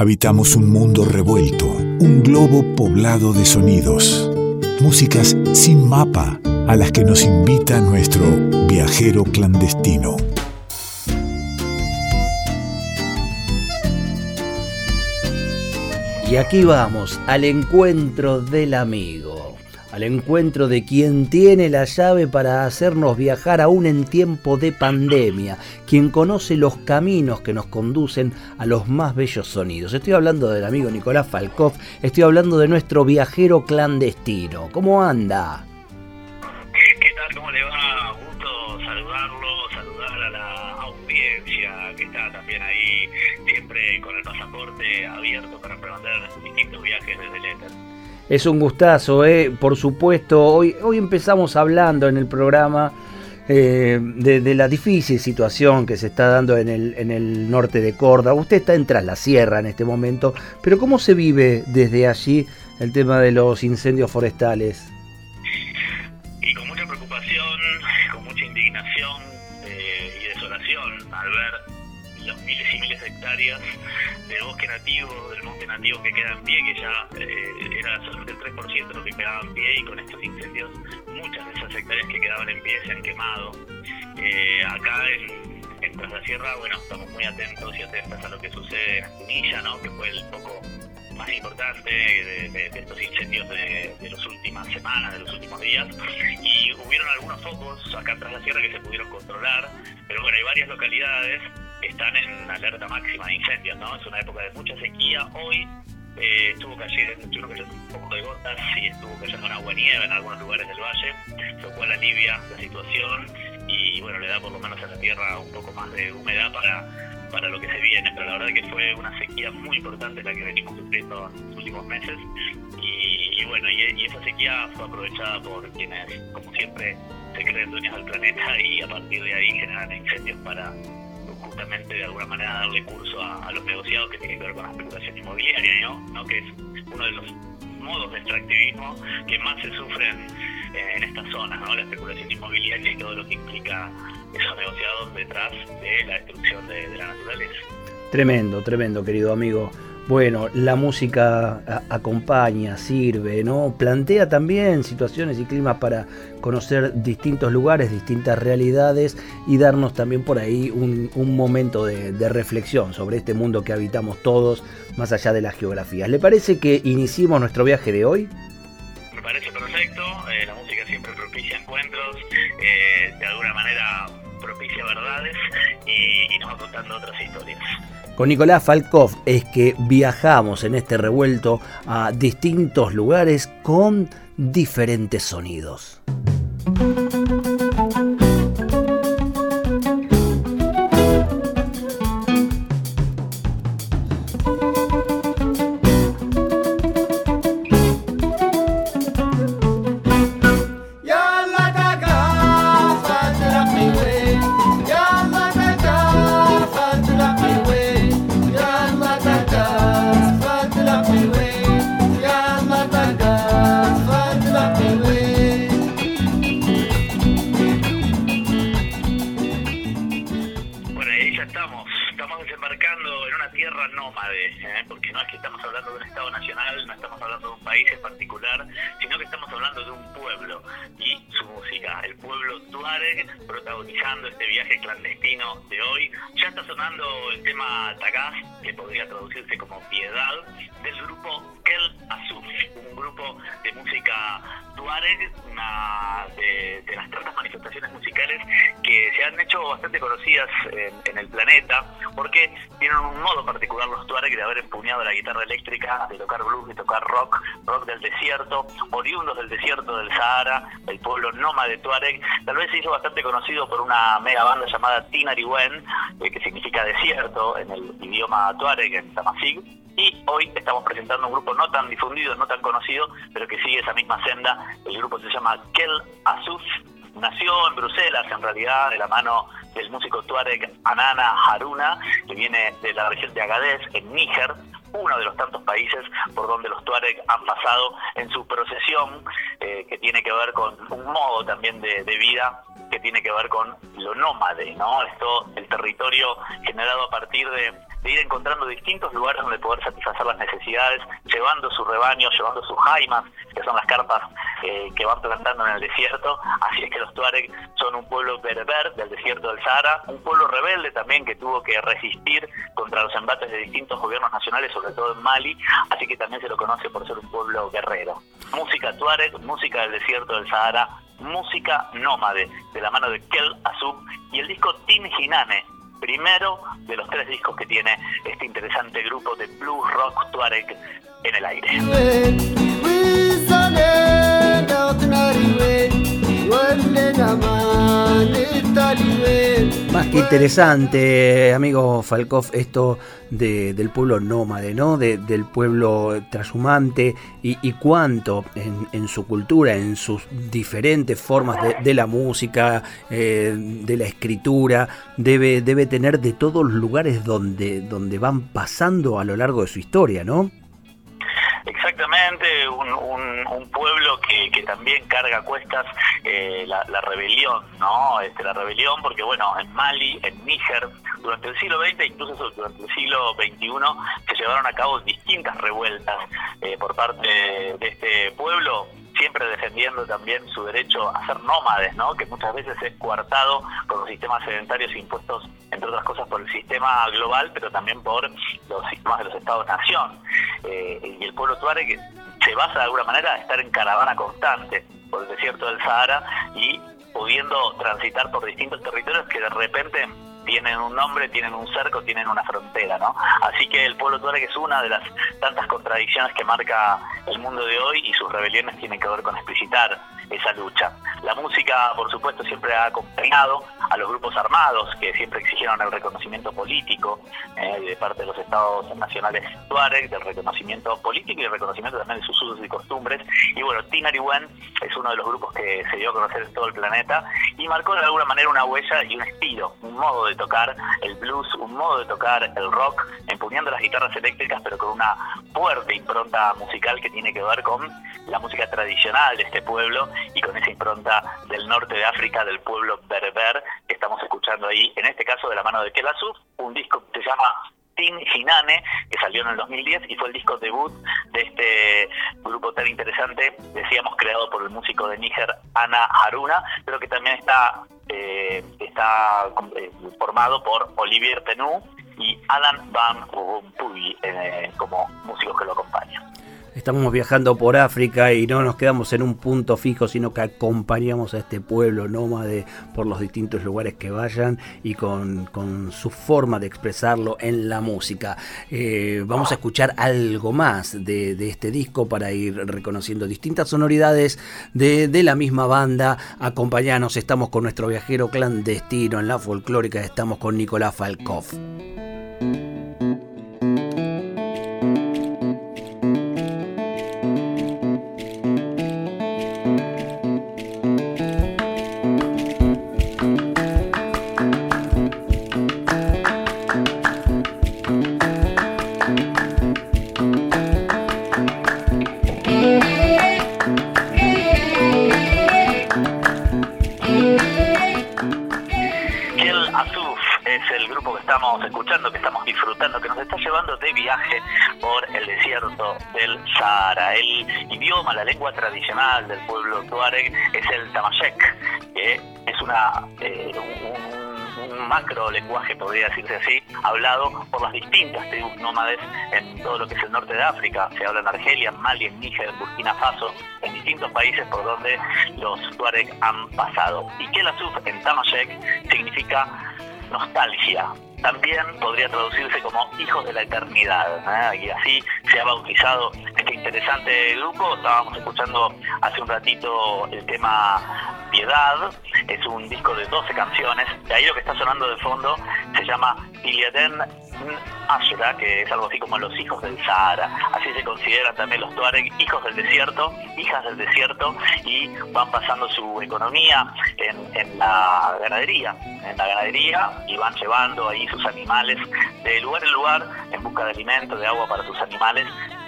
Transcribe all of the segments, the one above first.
habitamos un mundo revuelto, un globo poblado de sonidos, músicas sin mapa a las que nos invita nuestro viajero clandestino. Y aquí vamos, al encuentro del amigo, al encuentro de quien tiene la llave para hacernos viajar aún en tiempo de pandemia, quien conoce los caminos que nos conducen a los más bellos sonidos. Estoy hablando del amigo Nicolás Falkov, estoy hablando de nuestro viajero clandestino. ¿Cómo anda? ¿Qué tal? ¿Cómo le va? Gusto saludarlo, saludar a la audiencia que está también ahí, siempre con el pasaporte abierto para emprender distintos viajes desde el. Es un gustazo, ¿eh? por supuesto. Hoy, hoy empezamos hablando en el programa eh, de, la difícil situación que se está dando en el, en el norte de Córdoba. Usted está en Tras la Sierra en este momento, pero ¿cómo se vive desde allí el tema de los incendios forestales? Y con mucha preocupación, con mucha indignación eh, y desolación al ver los miles y miles de hectáreas de bosque nativo, del monte nativo que queda en pie, que ya eh, era solamente el 3% lo que quedaba en pie y con estos incendios muchas de esas hectáreas que quedaban en pie se han quemado. Eh, acá en, en Tras la Sierra, bueno, estamos muy atentos y atentas a lo que sucede en Punilla, ¿no? que fue el poco más importante de, de- de estos incendios de, de las últimas semanas, de los últimos días. Y hubieron algunos focos acá tras la sierra que se pudieron controlar, pero bueno, hay varias localidades están en alerta máxima de incendios, ¿no? Es una época de mucha sequía. Hoy eh, estuvo cayendo, un poco de gotas y estuvo cayendo una agua nieve en algunos lugares del valle, lo cual alivia la situación y bueno, le da por lo menos a la tierra un poco más de humedad para, para lo que se viene, pero la verdad que fue una sequía muy importante la que venimos sufriendo en los últimos meses y, y bueno, y, y esa sequía fue aprovechada por quienes, como siempre, se creen dueños del planeta y a partir de ahí generan incendios para de alguna manera darle curso a, los negociados que tienen que ver con la especulación inmobiliaria, ¿no? ¿no? que es uno de los modos de extractivismo que más se sufren eh, en estas zonas, ¿no? la especulación inmobiliaria y todo lo que implica esos negociados detrás de la destrucción de, de la naturaleza. Tremendo, tremendo, querido amigo. Bueno, la música acompaña, sirve, ¿no? Plantea también situaciones y climas para conocer distintos lugares, distintas realidades y darnos también por ahí un, momento de, de reflexión sobre este mundo que habitamos todos, más allá de las geografías. ¿Le parece que iniciemos nuestro viaje de hoy? Me parece perfecto, eh, la música siempre propicia encuentros, eh, de alguna manera propicia verdades y, nos va contando otras historias. Con Nicolás Falkov es que viajamos en este revuelto a distintos lugares con diferentes sonidos. Este viaje clandestino de hoy. Ya está sonando el tema Tagaz, que podría traducirse como Piedad, del grupo Kel Azuf, un grupo de música Tuareg, una de, de las tantas manifestaciones musicales que se han hecho bastante conocidas en, en el planeta, porque tienen un modo particular los Tuareg de haber empuñado la guitarra eléctrica, de tocar blues, de tocar rock, rock del desierto, oriundos del desierto del Sahara, el pueblo nómade Tuareg. Tal vez se hizo bastante conocido por una mega banda llamada Tinariwen, eh, que significa desierto en el idioma Tuareg, en Tamasig. Y hoy estamos presentando un grupo no tan difundido, no tan conocido, pero que sigue esa misma senda. El grupo se llama Kel Azuf. Nació en Bruselas, en realidad, de la mano del músico tuareg Anana Haruna, que viene de la región de Agadez, en Níger. Uno de los tantos países por donde los Tuareg han pasado en su procesión, eh, que tiene que ver con un modo también de, vida que tiene que ver con lo nómade, ¿no? Esto, el territorio generado a partir de de ir encontrando distintos lugares donde poder satisfacer las necesidades, llevando su rebaño, llevando sus jaimas, que son las carpas eh, que van plantando en el desierto. Así es que los Tuareg son un pueblo berber del desierto del Sahara, un pueblo rebelde también que tuvo que resistir contra los embates de distintos gobiernos nacionales, sobre todo en Mali, así que también se lo conoce por ser un pueblo guerrero. Música Tuareg, música del desierto del Sahara, música nómade, de la mano de Kel Azub y el disco Tin Hinane, primero de los tres discos que tiene este interesante grupo de blues rock tuareg en el aire. Más que interesante, amigo Falkov, esto de, del pueblo nómade, ¿no? De, del pueblo trashumante y, cuánto en, su cultura, en sus diferentes formas de, de la música, eh, de la escritura, debe, debe tener de todos los lugares donde, donde van pasando a lo largo de su historia, ¿no? Exactamente, un, un, un pueblo que, que, también carga cuestas eh, la, la, rebelión, ¿no? Este, la rebelión, porque bueno, en Mali, en Níger, durante el siglo XX, incluso durante el siglo XXI, se llevaron a cabo distintas revueltas eh, por parte de este pueblo, siempre defendiendo también su derecho a ser nómades, ¿no? que muchas veces es coartado con los sistemas sedentarios impuestos, entre otras cosas, por el sistema global, pero también por los sistemas de los estados-nación. Eh, y el pueblo tuareg se basa de alguna manera en estar en caravana constante por el desierto del Sahara y pudiendo transitar por distintos territorios que de repente tienen un nombre, tienen un cerco, tienen una frontera, ¿no? Así que el pueblo tuareg es una de las tantas contradicciones que marca el mundo de hoy y sus rebeliones tienen que ver con explicitar esa lucha. La música, por supuesto, siempre ha acompañado a los grupos armados que siempre exigieron el reconocimiento político eh, de parte de los estados nacionales tuareg, del reconocimiento político y el reconocimiento también de sus usos y costumbres. Y bueno, Tinariwen es uno de los grupos que se dio a conocer en todo el planeta y marcó de alguna manera una huella y un estilo, un modo de tocar el blues, un modo de tocar el rock, empuñando las guitarras eléctricas, pero con una fuerte impronta musical que tiene que ver con la música tradicional de este pueblo y con esa impronta del norte de África, del pueblo berber, que estamos escuchando ahí, en este caso de la mano de Kelasuf, un disco que se llama Tin Hinane, que salió en el 2010 y fue el disco debut de este grupo tan interesante, decíamos creado por el músico de Níger, Ana Haruna, pero que también está, eh, está eh, formado por Olivier Penou y Alan Van Rompuy eh, como músicos que lo acompañan. Estamos viajando por África y no nos quedamos en un punto fijo, sino que acompañamos a este pueblo nómade por los distintos lugares que vayan y con, con su forma de expresarlo en la música. Eh, vamos a escuchar algo más de, de, este disco para ir reconociendo distintas sonoridades de, de la misma banda. Acompañanos, estamos con nuestro viajero clandestino en la folclórica, estamos con Nicolás Falkov. De viaje por el desierto del Sahara. El idioma, la lengua tradicional del pueblo tuareg es el tamashek, que es una, eh, un, macro lenguaje, podría decirse así, hablado por las distintas tribus nómades en todo lo que es el norte de África. Se habla en Argelia, en Mali, en Níger, en Burkina Faso, en distintos países por donde los tuareg han pasado. Y que la suf en tamashek significa nostalgia, también podría traducirse como hijos de la eternidad. Y así se ha bautizado este interesante grupo. Estábamos escuchando hace un ratito el tema Piedad. Es un disco de 12 canciones. De ahí lo que está sonando de fondo se llama llama Iliaden Ashura, que es algo así como los hijos del Sahara. Así se consideran también los Tuareg hijos del desierto, hijas del desierto, y van pasando su economía en, en la ganadería, en la ganadería, y van llevando ahí sus animales de lugar en lugar en busca de alimento, de agua para sus animales,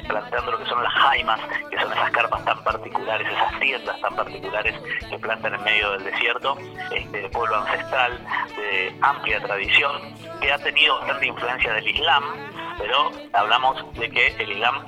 planteando lo que son las jaimas, que son esas carpas tan particulares, esas tiendas tan particulares que plantan en medio del desierto, este pueblo ancestral de amplia tradición, que ha tenido bastante influencia del Islam, pero hablamos de que el Islam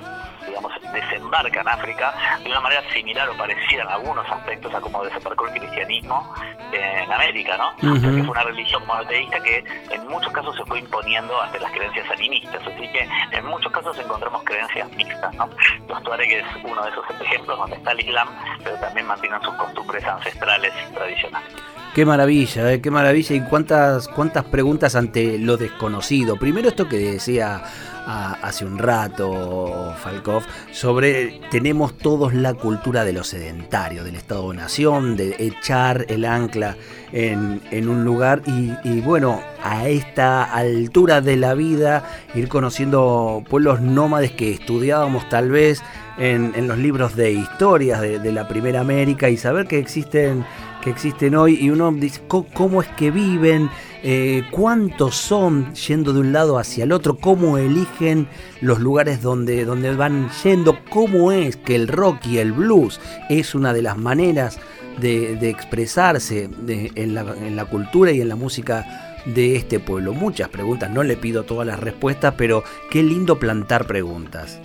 digamos, desembarca en África de una manera similar o parecida en algunos aspectos a como desembarcó el cristianismo en América, ¿no? Ujú. O sea, que fue una religión monoteísta que en muchos casos se fue imponiendo ante las creencias animistas, así que en muchos casos encontramos creencias mixtas, ¿no? Los Tuareg es uno de esos ejemplos donde está el Islam, pero también mantienen sus costumbres ancestrales tradicionales. Qué maravilla, eh, qué maravilla y cuántas, cuántas preguntas ante lo desconocido. Primero esto que decía hace un rato Falkov sobre tenemos todos la cultura de lo sedentario, del Estado-nación, de echar el ancla en, en un lugar y, bueno, a esta altura de la vida ir conociendo pueblos nómades que estudiábamos tal vez en, en los libros de historias de, de la Primera América y saber que existen que existen hoy. Y uno dice "Co- cómo es que viven, eh, cuántos son yendo de un lado hacia el otro, cómo eligen los lugares donde, donde van yendo, cómo es que el rock y el blues es una de las maneras de, expresarse en, la, en la cultura y en la música de este pueblo. Muchas preguntas, no le pido todas las respuestas, pero qué lindo plantar preguntas.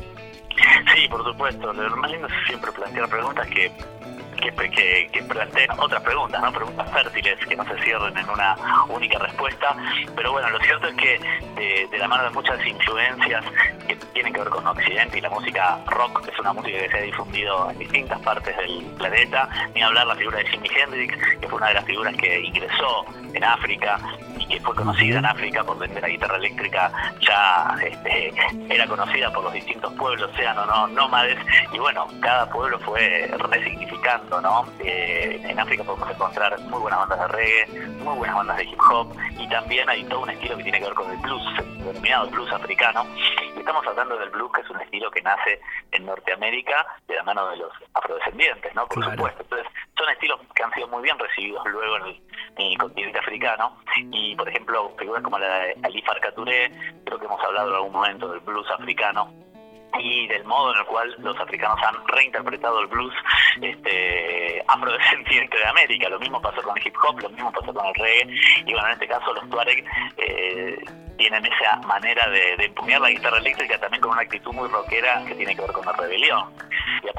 Sí, por supuesto. Lo más lindo es siempre plantear preguntas que, que, que, que planteen otras preguntas, ¿no? Preguntas fértiles que no se cierren en una única respuesta. Pero bueno, lo cierto es que de, la mano de muchas influencias que tienen que ver con Occidente y la música rock, que es una música que se ha difundido en distintas partes del planeta, ni hablar la figura de Jimi Hendrix, que fue una de las figuras que ingresó en África que fue conocida en África por vender la guitarra eléctrica, ya este, era conocida por los distintos pueblos, sean o no nómades, y bueno, cada pueblo fue resignificando, ¿no? Eh, en África podemos encontrar muy buenas bandas de reggae, muy buenas bandas de hip hop, y también hay todo un estilo que tiene que ver con el blues, denominado blues africano. Y estamos hablando del blues, que es un estilo que nace en Norteamérica de la mano de los afrodescendientes, ¿no? Por Claro. supuesto. Entonces, son estilos que han sido muy bien recibidos luego en el, en el continente africano. Y, por ejemplo, figuras como la de Ali Farka creo que hemos hablado en algún momento del blues africano y del modo en el cual los africanos han reinterpretado el blues este, afrodescendiente de América. Lo mismo pasó con el hip hop, lo mismo pasó con el reggae. Y bueno, en este caso los Tuareg eh, tienen esa manera de, de empuñar la guitarra eléctrica también con una actitud muy rockera que tiene que ver con la rebelión.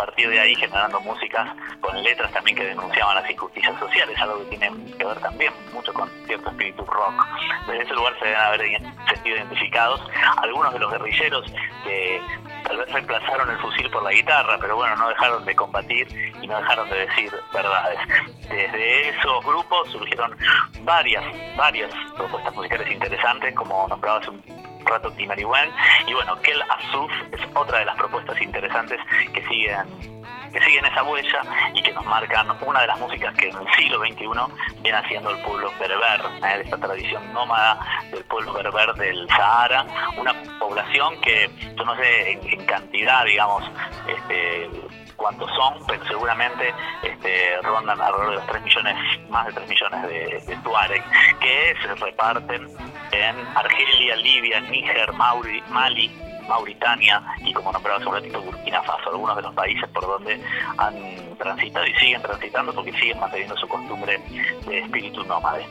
Partir de ahí generando músicas con letras también que denunciaban las injusticias sociales, algo que tiene que ver también mucho con cierto espíritu rock. Desde ese lugar se deben haber sentido identificados algunos de los guerrilleros que tal vez reemplazaron el fusil por la guitarra, pero bueno, no dejaron de combatir y no dejaron de decir verdades. Desde esos grupos surgieron varias, varias propuestas musicales interesantes, como nombraba hace un rato Timariwen, y bueno, Kel Asuf es otra de las propuestas interesantes que siguen que siguen esa huella y que nos marcan una de las músicas que en el siglo XXI viene haciendo el pueblo berber, ¿eh? de esta tradición nómada del pueblo berber del Sahara, una población que yo no sé en, en cantidad, digamos, este, cuántos son, pero seguramente este, rondan alrededor de los 3 millones, más de 3 millones de, de Tuareg, que se reparten en Argelia, Libia, Níger, Mauri, Mali, Mauritania y como nombraba hace un ratito Burkina Faso, algunos de los países por donde han transitado y siguen transitando porque siguen manteniendo su costumbre de espíritu nómade.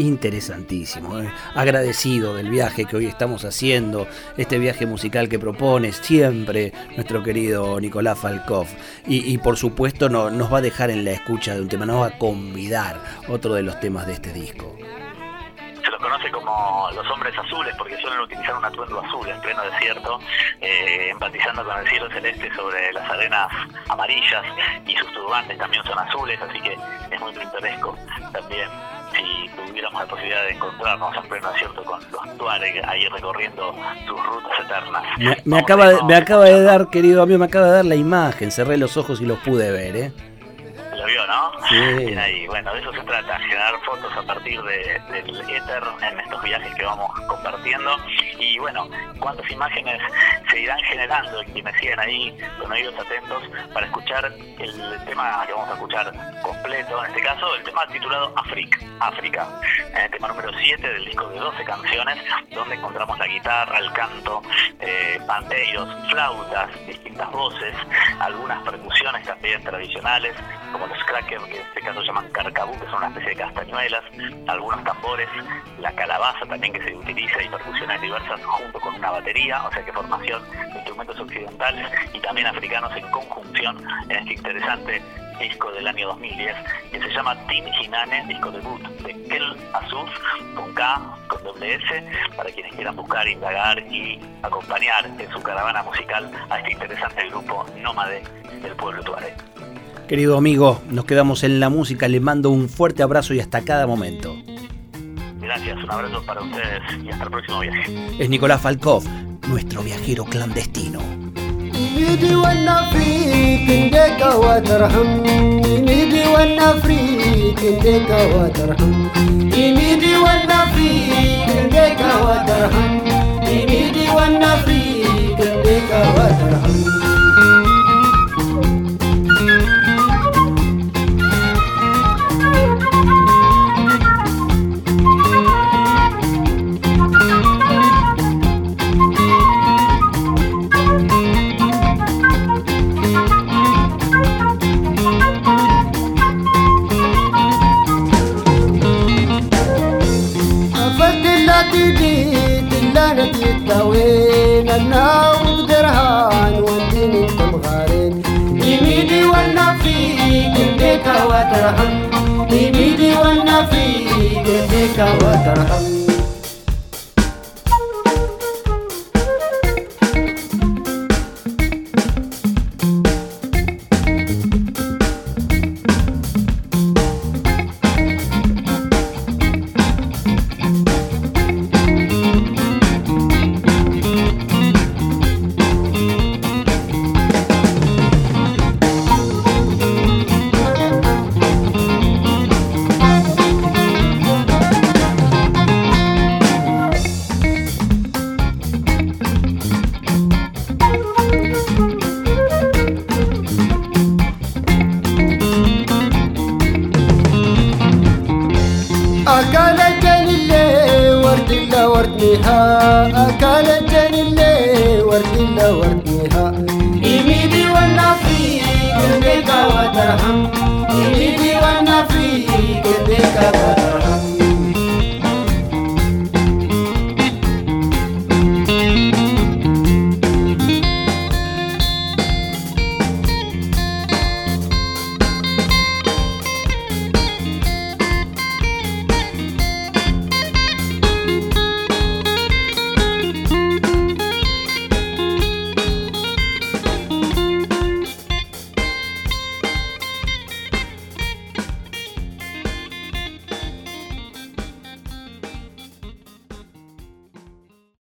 Interesantísimo, eh. agradecido del viaje que hoy estamos haciendo, este viaje musical que propone siempre nuestro querido Nicolás Falkov. Y, por supuesto no, nos va a dejar en la escucha de un tema, nos va a convidar otro de los temas de este disco. Se los conoce como los hombres azules porque suelen utilizar un atuendo azul en pleno desierto, eh, empatizando con el cielo celeste sobre las arenas amarillas y sus turbantes también son azules, así que es muy pintoresco también tuviéramos la posibilidad de encontrarnos en pleno desierto con los Tuareg ahí recorriendo sus rutas eternas. Me, me acaba, de, me acaba de dar, querido amigo, me acaba de dar la imagen, cerré los ojos y los pude ver, ¿eh? Bien ahí, bueno, de eso se trata, generar fotos a partir de, del éter en estos viajes que vamos compartiendo. Y bueno, cuántas imágenes se irán generando y quienes siguen ahí con oídos atentos para escuchar el tema que vamos a escuchar completo, en este caso el tema titulado África, África, el tema número 7 del disco de 12 canciones, donde encontramos la guitarra, el canto, eh, pandeiros, flautas, distintas voces, algunas percusiones también tradicionales, como los crackers, que en este caso se llaman carcabú, que son una especie de castañuelas, algunos tambores, la calabaza también que se utiliza y percusiones diversas junto con una batería, o sea que formación de instrumentos occidentales y también africanos en conjunción en este interesante disco del año 2010 que se llama Tim Hinane, disco debut de Kel Azuz, con K, con doble S, para quienes quieran buscar, indagar y acompañar en su caravana musical a este interesante grupo nómade del pueblo tuareg. Querido amigo, nos quedamos en la música, le mando un fuerte abrazo y hasta cada momento. Gracias, un abrazo para ustedes y hasta el próximo viaje. Es Nicolás Falkov, nuestro viajero clandestino. يميدي والنفريك انديك وترحم يميدي والنفريك انديك وترحم يميدي والنفريك انديك وترحم غارق يميني وأنا في ايديك وترحم يميني وأنا فيك ايديك وترحم